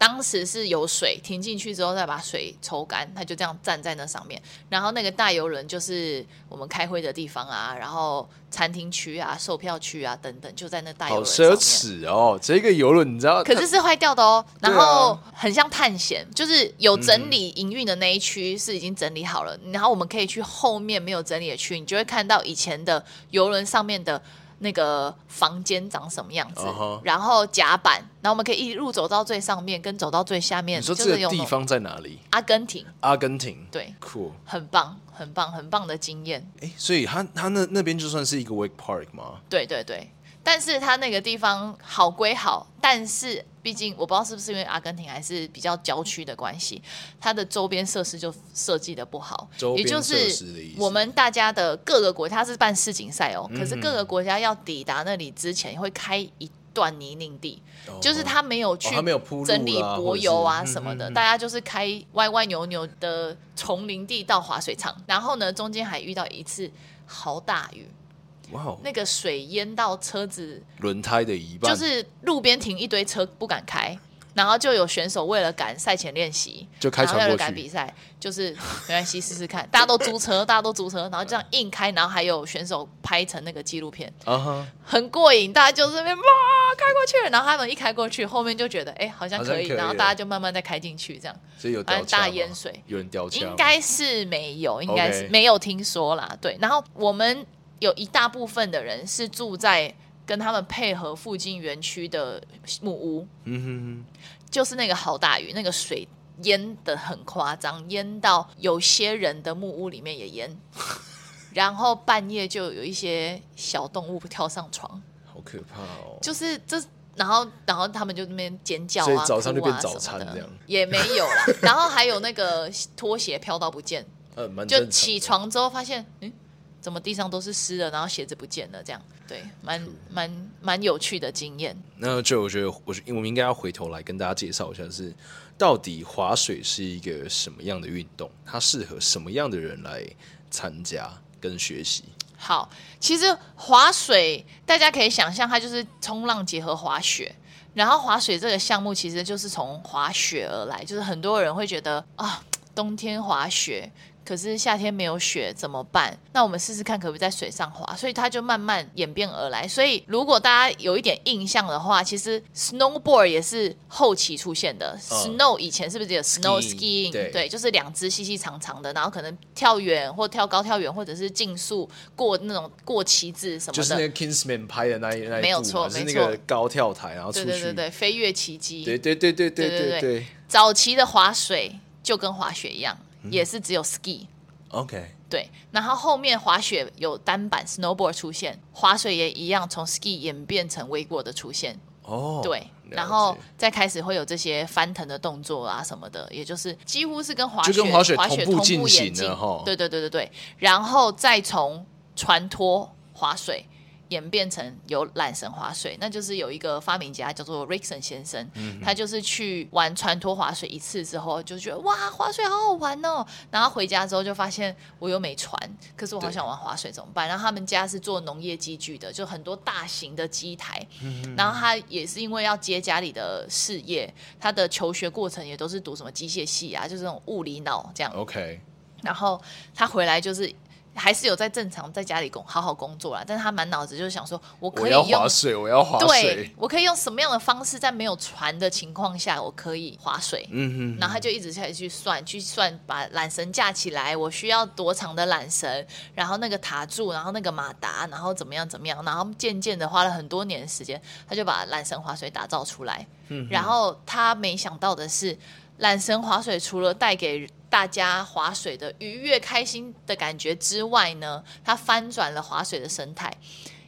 Speaker 2: 当时是有水停进去之后，再把水抽干，他就这样站在那上面。然后那个大游轮就是我们开会的地方啊，然后餐厅区啊、售票区啊等等，就在那大游轮上面。好奢侈哦，这个游轮你知道？可是是坏掉的哦。然后很像探险，就是有整理营运的那一区是已经整理好了，嗯、然后我们可以去后面没有整理的区，你就会看到以前的游轮上面的。那个房间长什么样子？Uh huh. 然后甲板，然后我们可以一路走到最上面，跟走到最下面。
Speaker 1: 你说这个地方在哪里？
Speaker 2: 阿根廷。
Speaker 1: 阿根廷。
Speaker 2: 对，
Speaker 1: 酷，
Speaker 2: 很棒，很棒，很棒的经验。
Speaker 1: 哎，所以他他那那边就算是一个 wake park 吗？
Speaker 2: 对对对。但是他那个地方好归好，但是毕竟我不知道是不是因为阿根廷还是比较郊区的关系，它的周边设施就设计的不好。也就是我们大家的各个国家，是办世锦赛哦，嗯、可是各个国家要抵达那里之前会开一段泥泞地，哦、就是他没有去整理柏油啊什么的，哦、大家就是开歪歪扭扭的丛林地到滑水场，然后呢中间还遇到一次好大雨。哇！Wow, 那个水淹到车子
Speaker 1: 轮胎的一半，
Speaker 2: 就是路边停一堆车不敢开，然后就有选手为了赶赛前练习，
Speaker 1: 就开船过去
Speaker 2: 赶比赛，就是没关系，试试看。(laughs) 大家都租车，大家都租车，然后这样硬开，然后还有选手拍成那个纪录片，uh huh. 很过瘾。大家就这边哇开过去，然后他们一开过去，后面就觉得哎好像可以，然后大家就慢慢再开进去，这样。
Speaker 1: 所以有大淹水，有人掉枪？
Speaker 2: 应该是没有，应该是没有听说啦。对，然后我们。有一大部分的人是住在跟他们配合附近园区的木屋，嗯哼哼，就是那个好大雨，那个水淹的很夸张，淹到有些人的木屋里面也淹，(laughs) 然后半夜就有一些小动物跳上床，
Speaker 1: 好可怕哦！
Speaker 2: 就是这，然后然后他们就那边尖叫啊，
Speaker 1: 所以早上就变早餐这样，
Speaker 2: 也没有啦。然后还有那个拖鞋飘到不见，(laughs) 就起床之后发现，嗯。怎么地上都是湿的，然后鞋子不见了，这样对，蛮蛮蛮有趣的经验。
Speaker 1: 那就我觉得，我我们应该要回头来跟大家介绍一下，是到底滑水是一个什么样的运动？它适合什么样的人来参加跟学习？
Speaker 2: 好，其实滑水大家可以想象，它就是冲浪结合滑雪。然后滑水这个项目其实就是从滑雪而来，就是很多人会觉得啊，冬天滑雪。可是夏天没有雪怎么办？那我们试试看可不可以在水上滑。所以它就慢慢演变而来。所以如果大家有一点印象的话，其实 snowboard 也是后期出现的。嗯、Snow 以前是不是只有 snow skiing？
Speaker 1: 对，
Speaker 2: 对，就是两只细细长长的，然后可能跳远或跳高跳远，或者是竞速过那种过旗子什么的。
Speaker 1: 就是那个 Kingsman 拍的那一那一部，
Speaker 2: 没有错，
Speaker 1: 是那个高跳台，然后
Speaker 2: 对对对对，飞跃奇
Speaker 1: 迹。对对对对对对
Speaker 2: 早期的滑水就跟滑雪一样，嗯、也是只有 ski。
Speaker 1: OK。
Speaker 2: 对，然后后面滑雪有单板 snowboard 出现，滑水也一样从 ski 演变成 wakeboard 的出现。
Speaker 1: 哦，
Speaker 2: 对，然后再开始会有这些翻腾的动作啊什么的，也就是几乎是跟滑雪
Speaker 1: 跟滑雪
Speaker 2: 滑雪同步
Speaker 1: 进行
Speaker 2: 的哈。对对对对对，然后再从船拖滑水。演变成有缆绳滑水，那就是有一个发明家叫做 Rickson 先生，嗯、他就是去玩船拖滑水一次之后，就觉得哇，滑水好好玩哦。然后回家之后就发现我又没船，可是我好想玩滑水怎么办？然后他们家是做农业机具的，就很多大型的机台。嗯、然后他也是因为要接家里的事业，他的求学过程也都是读什么机械系啊，就是这种物理脑这样。
Speaker 1: OK。
Speaker 2: 然后他回来就是。还是有在正常在家里工好好工作啦，但是他满脑子就是想说，我可以用
Speaker 1: 我要滑水，我要划水，
Speaker 2: 对，我可以用什么样的方式，在没有船的情况下，我可以划水。嗯哼，然后他就一直在去算，去算把缆绳架起来，我需要多长的缆绳，然后那个塔柱，然后那个马达，然后怎么样怎么样，然后渐渐的花了很多年的时间，他就把缆绳划水打造出来。嗯，然后他没想到的是，缆绳滑水除了带给大家划水的愉悦、开心的感觉之外呢，它翻转了划水的生态。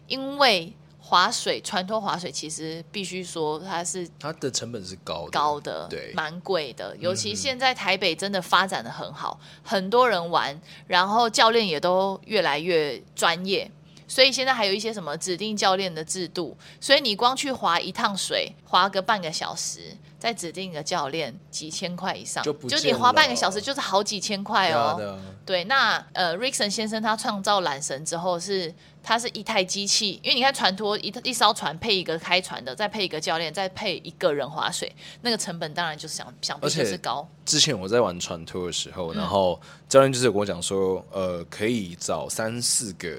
Speaker 2: 因为划水、传统划水其实必须说它是
Speaker 1: 它的成本是高的，
Speaker 2: 高的，
Speaker 1: 对，
Speaker 2: 蛮贵的。尤其现在台北真的发展的很好，嗯，很多人玩，然后教练也都越来越专业。所以现在还有一些什么指定教练的制度，所以你光去划一趟水，划个半个小时，再指定一个教练，几千块以上，
Speaker 1: 就，
Speaker 2: 就你划半个小时就是好几千块哦。对，那呃，Rickson 先生他创造缆绳之后是，他是一台机器，因为你看船拖一一艘船配一个开船的，再配一个教练，再配一个人划水，那个成本当然就是想想必就是高。
Speaker 1: 之前我在玩船拖的时候，然后教练就是有跟我讲说，呃，可以找三四个。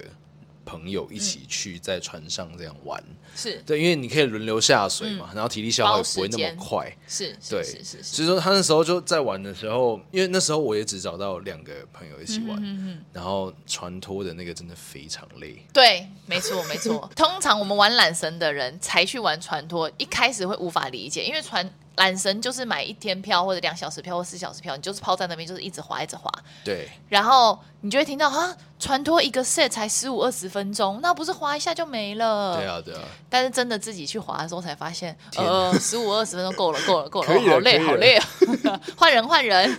Speaker 1: 朋友一起去在船上这样玩，
Speaker 2: 是
Speaker 1: 对，因为你可以轮流下水嘛，嗯、然后体力消耗也不会那么快，
Speaker 2: 是，
Speaker 1: 对，
Speaker 2: 是是。
Speaker 1: 所以说他那时候就在玩的时候，因为那时候我也只找到两个朋友一起玩，嗯、然后船拖的那个真的非常累。
Speaker 2: 对，没错没错。通常我们玩缆绳的人才去玩船拖，一开始会无法理解，因为船。缆绳就是买一天票或者两小时票或四小时票，你就是抛在那边，就是一直滑一直滑。
Speaker 1: 对。然
Speaker 2: 后你就会听到啊，船拖一个 set 才十五二十分钟，那不是滑一下就没了？
Speaker 1: 对啊，对啊。
Speaker 2: 但是真的自己去滑的时候才发现，呃，十五二十分钟够了，够了，够了，好累，好累啊！(laughs) 换人，换人。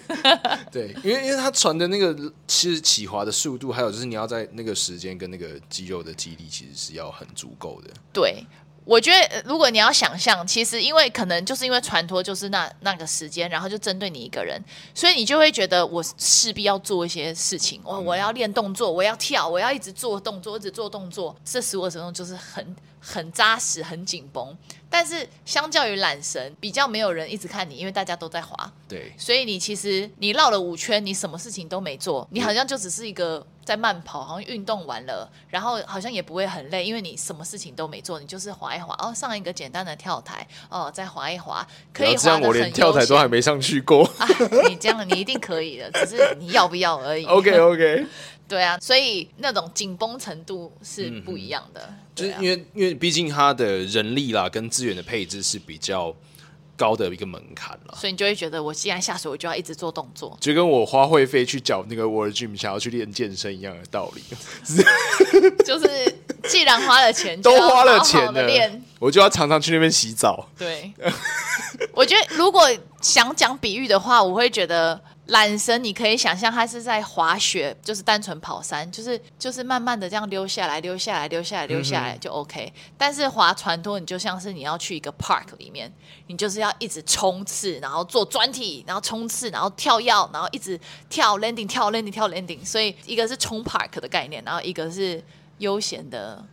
Speaker 1: 对，因为因为他船的那个其实起滑的速度，还有就是你要在那个时间跟那个肌肉的肌力，其实是要很足够的。
Speaker 2: 对。我觉得，如果你要想象，其实因为可能就是因为传托就是那那个时间，然后就针对你一个人，所以你就会觉得我势必要做一些事情，我我要练动作，我要跳，我要一直做动作，一直做动作，这十五二十分钟就是很很扎实、很紧绷。但是相较于缆绳，比较没有人一直看你，因为大家都在滑。
Speaker 1: 对，
Speaker 2: 所以你其实你绕了五圈，你什么事情都没做，你好像就只是一个在慢跑，好像运动完了，然后好像也不会很累，因为你什么事情都没做，你就是滑一滑，哦，上一个简单的跳台，哦，再滑一滑，可以。这样我连
Speaker 1: 跳台都还没上去过。
Speaker 2: 啊，你这样你一定可以的，只是你要不要而已。(laughs)
Speaker 1: OK OK。
Speaker 2: 对啊，所以那种紧绷程度是不一样的，嗯啊、
Speaker 1: 就是因为因为毕竟它的人力啦跟资源的配置是比较高的一个门槛了，
Speaker 2: 所以你就会觉得我既然下水，我就要一直做动作，
Speaker 1: 就跟我花会费去缴那个 World Gym 想要去练健身一样的道理，(laughs)
Speaker 2: 就是既然花了钱，(laughs)
Speaker 1: 都花了钱的练，我就要常常去那边洗澡。
Speaker 2: 对，我觉得如果想讲比喻的话，我会觉得。缆绳，你可以想象它是在滑雪，就是单纯跑山，就是就是慢慢的这样溜下来，溜下来，溜下来，溜下来就 OK。但是划船拖，你就像是你要去一个 park 里面，你就是要一直冲刺，然后做转体，然后冲刺，然后跳跃，然后一直跳 landing，跳 landing，跳 landing。所以一个是冲 park 的概念，然后一个是悠闲的。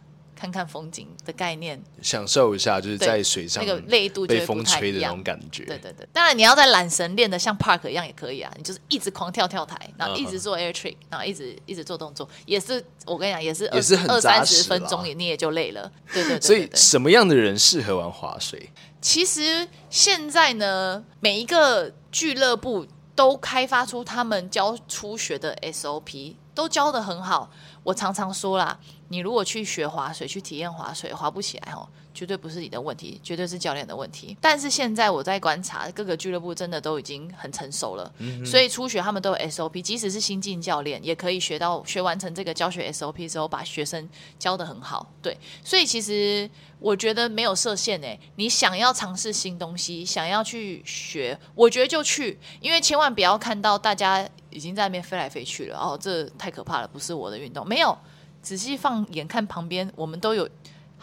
Speaker 2: 看看风景的概念，
Speaker 1: 享受一下就是在水上
Speaker 2: 那个累度
Speaker 1: 被风吹的那种感觉。
Speaker 2: 对对对，当然你要在缆绳练的像 Park 一样也可以啊，你就是一直狂跳跳台，然后一直做 air trick，然后一直一直做动作，也是我跟你讲，也是
Speaker 1: 也是很
Speaker 2: 二三十分钟，你也就累了。对对对，对，
Speaker 1: 所以什么样的人适合玩滑水？
Speaker 2: 其实现在呢，每一个俱乐部都开发出他们教初学的 SOP，都教得很好。我常常说啦，你如果去学滑水，去体验滑水，滑不起来哦，绝对不是你的问题，绝对是教练的问题。但是现在我在观察，各个俱乐部真的都已经很成熟了，嗯、所以初学他们都有 SOP，即使是新进教练，也可以学到学完成这个教学 SOP 之后，把学生教的很好。对，所以其实我觉得没有设限诶，你想要尝试新东西，想要去学，我觉得就去，因为千万不要看到大家。已经在那边飞来飞去了哦，这太可怕了，不是我的运动。没有，仔细放眼看旁边，我们都有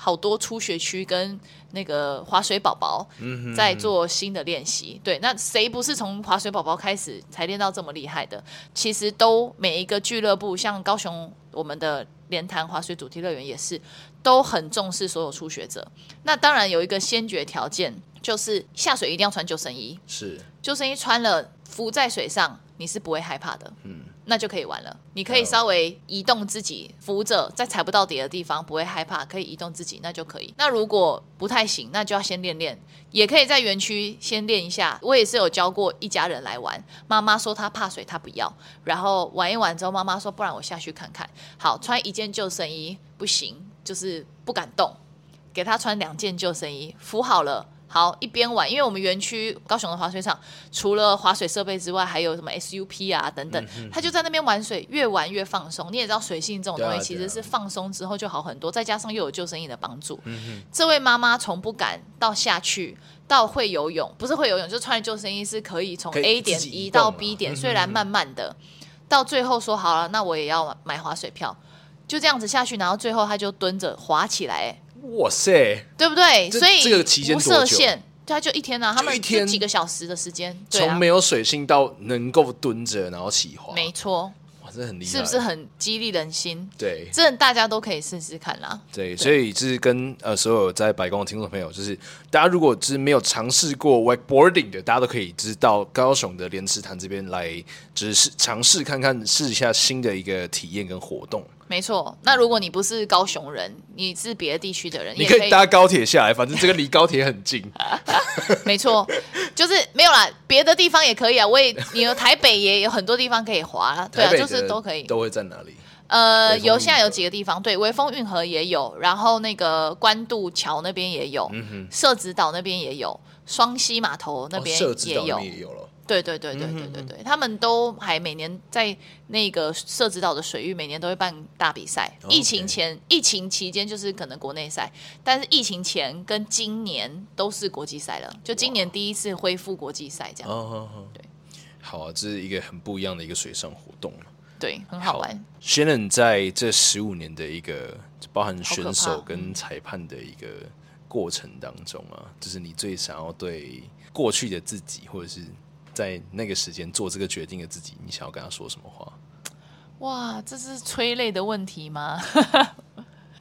Speaker 2: 好多初学区跟那个滑水宝宝在做新的练习。嗯、对，那谁不是从滑水宝宝开始才练到这么厉害的？其实都每一个俱乐部，像高雄我们的莲潭滑水主题乐园也是，都很重视所有初学者。那当然有一个先决条件，就是下水一定要穿救生衣。
Speaker 1: 是，
Speaker 2: 救生衣穿了，浮在水上。你是不会害怕的，嗯，那就可以玩了。你可以稍微移动自己，扶着在踩不到底的地方，不会害怕，可以移动自己，那就可以。那如果不太行，那就要先练练，也可以在园区先练一下。我也是有教过一家人来玩，妈妈说她怕水，她不要，然后玩一玩之后，妈妈说不然我下去看看。好，穿一件救生衣不行，就是不敢动，给她穿两件救生衣，扶好了。好，一边玩，因为我们园区高雄的滑水场除了滑水设备之外，还有什么 SUP 啊等等，嗯、他就在那边玩水，越玩越放松。你也知道，水性这种东西其实是放松之后就好很多，再加上又有救生衣的帮助。嗯、这位妈妈从不敢到下去到会游泳，不是会游泳，就穿着救生衣是可以从 A 点移到 B 点，虽然慢慢的，到最后说好了，那我也要买滑水票，就这样子下去，然后最后他就蹲着滑起来。
Speaker 1: 哇塞，
Speaker 2: 对不对？所以
Speaker 1: 这个期间
Speaker 2: 不设限，他就一天啊，他们就几个小时的时间，
Speaker 1: 从没有水性到能够蹲着然后起滑，
Speaker 2: 没错，
Speaker 1: 哇，这很厉害，
Speaker 2: 是不是很激励人心？
Speaker 1: 对，
Speaker 2: 这大家都可以试试看啦。
Speaker 1: 对，所以就是跟呃所有在白宫的听众朋友，就是大家如果就是没有尝试过 wakeboarding 的，大家都可以就是到高雄的莲池潭这边来，只是尝试看看，试一下新的一个体验跟活动。
Speaker 2: 没错，那如果你不是高雄人，你是别的地区的人，
Speaker 1: 你可以搭高铁下来，反正这个离高铁很近。(laughs)
Speaker 2: 没错，就是没有啦，别的地方也可以啊。我也，你有台北也有很多地方可以滑，对啊，就是都可以。
Speaker 1: 都会在哪里？
Speaker 2: 呃，有现在有几个地方，对，微风运河也有，然后那个关渡桥那边也有，嗯哼，社子岛那边也有，双溪码头那边也有。哦对对对对对对对，他们都还每年在那个社子岛的水域，每年都会办大比赛。疫情前、疫情期间就是可能国内赛，但是疫情前跟今年都是国际赛了。就今年第一次恢复国际赛这样。哦哦对，
Speaker 1: 好啊，这是一个很不一样的一个水上活动。
Speaker 2: 对，很好玩。
Speaker 1: Shannon 在这十五年的一个包含选手跟裁判的一个过程当中啊，就是你最想要对过去的自己，或者是。在那个时间做这个决定的自己，你想要跟他说什么话？
Speaker 2: 哇，这是催泪的问题吗？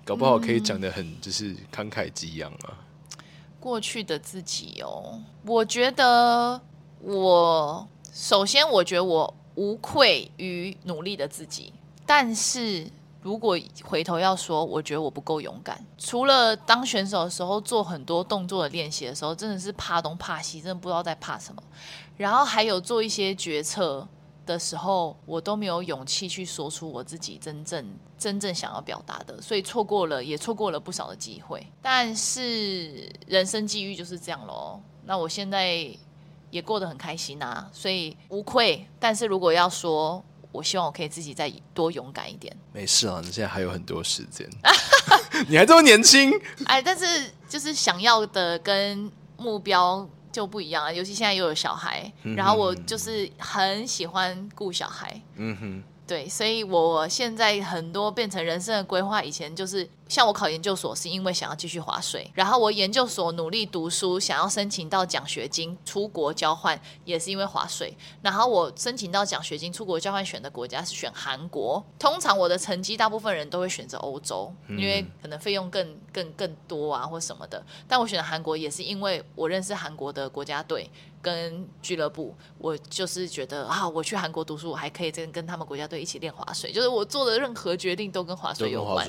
Speaker 1: 搞不好可以讲的很就是慷慨激昂啊。
Speaker 2: 过去的自己哦，我觉得我首先我觉得我无愧于努力的自己，但是。如果回头要说，我觉得我不够勇敢。除了当选手的时候做很多动作的练习的时候，真的是怕东怕西，真的不知道在怕什么。然后还有做一些决策的时候，我都没有勇气去说出我自己真正真正想要表达的，所以错过了，也错过了不少的机会。但是人生际遇就是这样喽。那我现在也过得很开心啊，所以无愧。但是如果要说，我希望我可以自己再多勇敢一点。
Speaker 1: 没事啊，你现在还有很多时间，(laughs) 你还这么年轻。
Speaker 2: 哎，但是就是想要的跟目标就不一样啊，尤其现在又有小孩，嗯、然后我就是很喜欢顾小孩。嗯哼，对，所以我现在很多变成人生的规划，以前就是。像我考研究所是因为想要继续划水，然后我研究所努力读书，想要申请到奖学金出国交换，也是因为划水。然后我申请到奖学金出国交换选的国家是选韩国。通常我的成绩，大部分人都会选择欧洲，因为可能费用更更更多啊或什么的。但我选的韩国也是因为我认识韩国的国家队跟俱乐部，我就是觉得啊，我去韩国读书，我还可以跟跟他们国家队一起练划水。就是我做的任何决定都跟划水有关。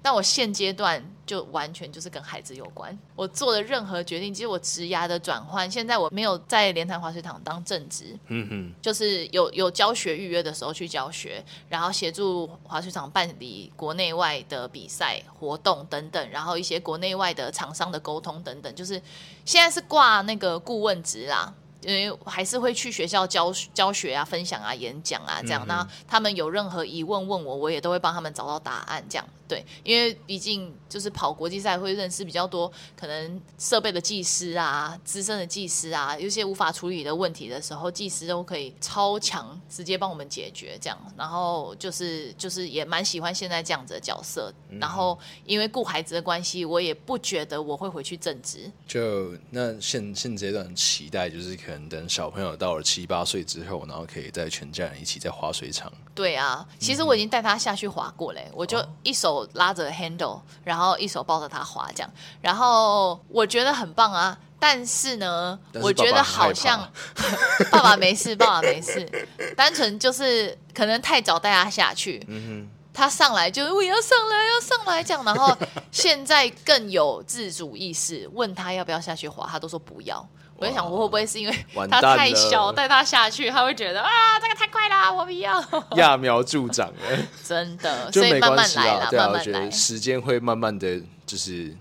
Speaker 2: 但我。我现阶段就完全就是跟孩子有关。我做的任何决定，其实我职涯的转换，现在我没有在莲潭滑水堂当正职，嗯哼，就是有有教学预约的时候去教学，然后协助滑水场办理国内外的比赛活动等等，然后一些国内外的厂商的沟通等等，就是现在是挂那个顾问职啦。因为还是会去学校教教学啊、分享啊、演讲啊这样。那、嗯、他们有任何疑问问我，我也都会帮他们找到答案。这样对，因为毕竟就是跑国际赛会认识比较多可能设备的技师啊、资深的技师啊，有些无法处理的问题的时候，技师都可以超强直接帮我们解决这样。然后就是就是也蛮喜欢现在这样子的角色。嗯、然后因为顾孩子的关系，我也不觉得我会回去正职。
Speaker 1: 就那现现阶段期待就是。可能等小朋友到了七八岁之后，然后可以带全家人一起在滑水场。
Speaker 2: 对啊，其实我已经带他下去滑过嘞，嗯、我就一手拉着 handle，然后一手抱着他滑这样，然后我觉得很棒啊。但是呢，是爸爸我觉得好像 (laughs) 爸爸没事，爸爸没事，单纯就是可能太早带他下去，嗯、哼他上来就我要上来要上来这样，然后现在更有自主意识，问他要不要下去滑，他都说不要。我在想，我会不会是因为他太小，带他下去，他会觉得啊，这个太快啦，我不要。(laughs)
Speaker 1: 揠苗助长哎，(laughs)
Speaker 2: 真的，
Speaker 1: 就没关系，
Speaker 2: 所以慢慢来啦，
Speaker 1: 对啊，
Speaker 2: 慢慢来。
Speaker 1: 我觉得时间会慢慢的就是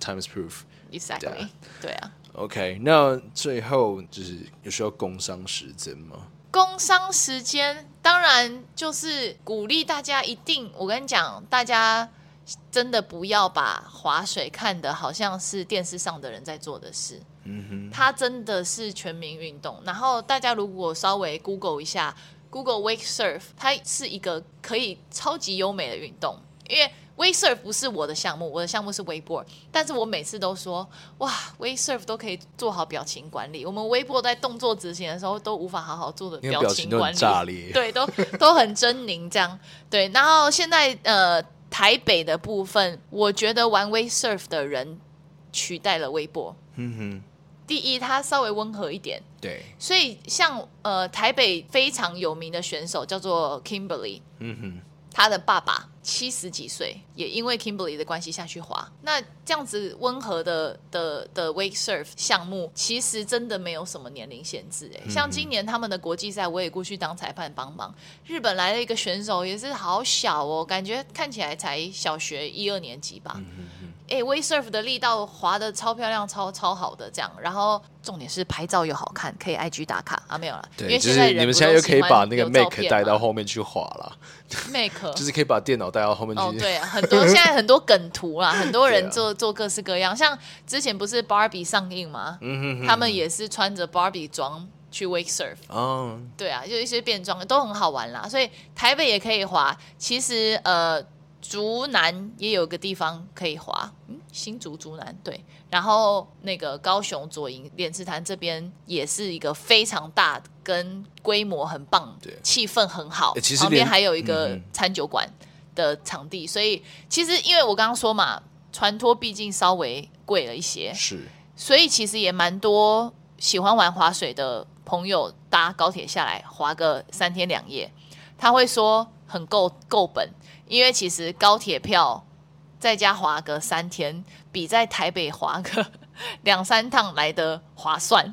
Speaker 1: time's proof，exactly，
Speaker 2: 对啊。
Speaker 1: OK，那最后就是有需要工商时间吗？
Speaker 2: 工商时间当然就是鼓励大家一定，我跟你讲，大家。真的不要把划水看的好像是电视上的人在做的事，嗯哼，它真的是全民运动。然后大家如果稍微 Google 一下，Google Wake Surf，它是一个可以超级优美的运动。因为 Wake Surf 不是我的项目，我的项目是 Wakeboard，但是我每次都说，哇，Wake Surf 都可以做好表情管理。我们 Wakeboard 在动作执行的时候都无法好好做的表情管理，对，都都很狰狞这样。对，然后现在呃。台北的部分，我觉得玩 wake surf 的人取代了 wakeboard。嗯哼，第一，它稍微温和一点。
Speaker 1: 对，
Speaker 2: 所以像呃台北非常有名的选手叫做 Kimberly。嗯哼。他的爸爸七十几岁，也因为 Kimberly 的关系下去滑。那这样子温和的的的 Wake Surf 项目，其实真的没有什么年龄限制。哎，像今年他们的国际赛，我也过去当裁判帮忙。日本来了一个选手，也是好小哦，感觉看起来才小学一二年级吧。哎，Wake Surf 的力道滑的超漂亮，超超好的这样。然后重点是拍照又好看，可以 IG 打卡啊，没有了。
Speaker 1: 对，
Speaker 2: 因为现在
Speaker 1: 你们现在又可以把那个 Make 带到后面去滑了。
Speaker 2: Make (laughs)
Speaker 1: 就是可以把电脑带到后面去。
Speaker 2: 哦，对啊，(laughs) 很多现在很多梗图啦，很多人做做各式各样。像之前不是 Barbie 上映吗？嗯哼哼，他们也是穿着 Barbie 装去 Wake Surf。哦，对啊，就一些变装都很好玩啦。所以台北也可以滑。其实呃。竹南也有个地方可以滑，嗯，新竹竹南对，然后那个高雄左营莲池潭这边也是一个非常大跟规模很棒，对，气氛很好，欸、旁边还有一个餐酒馆的场地，嗯、所以其实因为我刚刚说嘛，船托毕竟稍微贵了一些，
Speaker 1: 是，
Speaker 2: 所以其实也蛮多喜欢玩滑水的朋友搭高铁下来滑个三天两夜，他会说很够够本。因为其实高铁票在家滑个三天，比在台北滑个两三趟来的划算。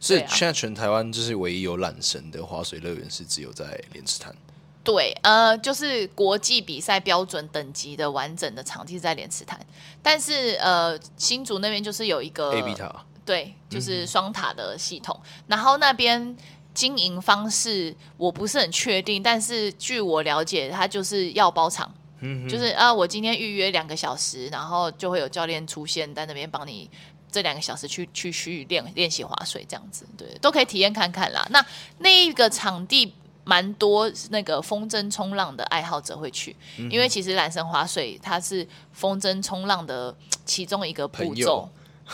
Speaker 1: 所以现在全台湾就是唯一有缆绳的滑水乐园是只有在莲池潭。
Speaker 2: 对，呃，就是国际比赛标准等级的完整的场地在莲池潭，但是呃，新竹那边就是有一个
Speaker 1: A B 塔，
Speaker 2: 对，就是双塔的系统，嗯、然后那边。经营方式我不是很确定，但是据我了解，他就是要包场，嗯、就是啊，我今天预约两个小时，然后就会有教练出现在那边帮你这两个小时去去去练练习划水这样子，对，都可以体验看看啦。那那一个场地蛮多那个风筝冲浪的爱好者会去，嗯、因为其实缆绳划水它是风筝冲浪的其中一个步骤。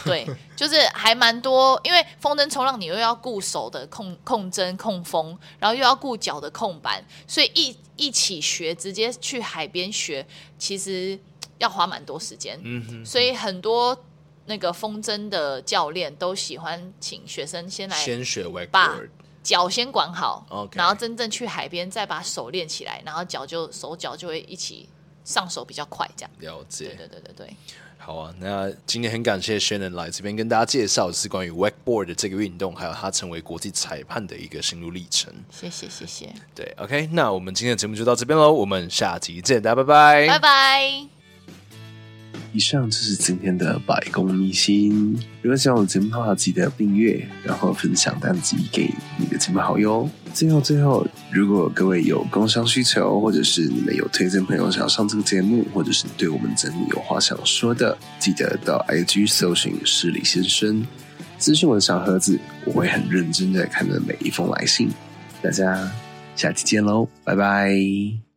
Speaker 2: 对，就是还蛮多，因为风筝冲浪你又要顾手的控控针控风，然后又要顾脚的控板，所以一一起学，直接去海边学，其实要花蛮多时间。嗯哼，所以很多那个风筝的教练都喜欢请学生先来
Speaker 1: 先学
Speaker 2: 把脚先管好
Speaker 1: ，Okay.
Speaker 2: 然后真正去海边再把手练起来，然后脚就手脚就会一起上手比较快，这样。
Speaker 1: 了解。
Speaker 2: 对对对对对。
Speaker 1: 好啊，那今天很感谢 Shannon 来这边跟大家介绍是关于 Wakeboard 的这个运动，还有他成为国际裁判的一个心路历程。
Speaker 2: 谢谢谢谢。
Speaker 1: 对，OK，那我们今天的节目就到这边喽，我们下集见，大家拜拜，
Speaker 2: 拜拜。
Speaker 3: 以上就是今天的百工秘辛。如果喜欢我的节目的话，记得订阅，然后分享单集给你的亲朋好友。最后，最后，如果各位有工商需求，或者是你们有推荐朋友想要上这个节目，或者是对我们节目有话想说的，记得到 IG 搜寻失礼先生，咨询我的小盒子，我会很认真的看着每一封来信。大家下期见喽，拜拜。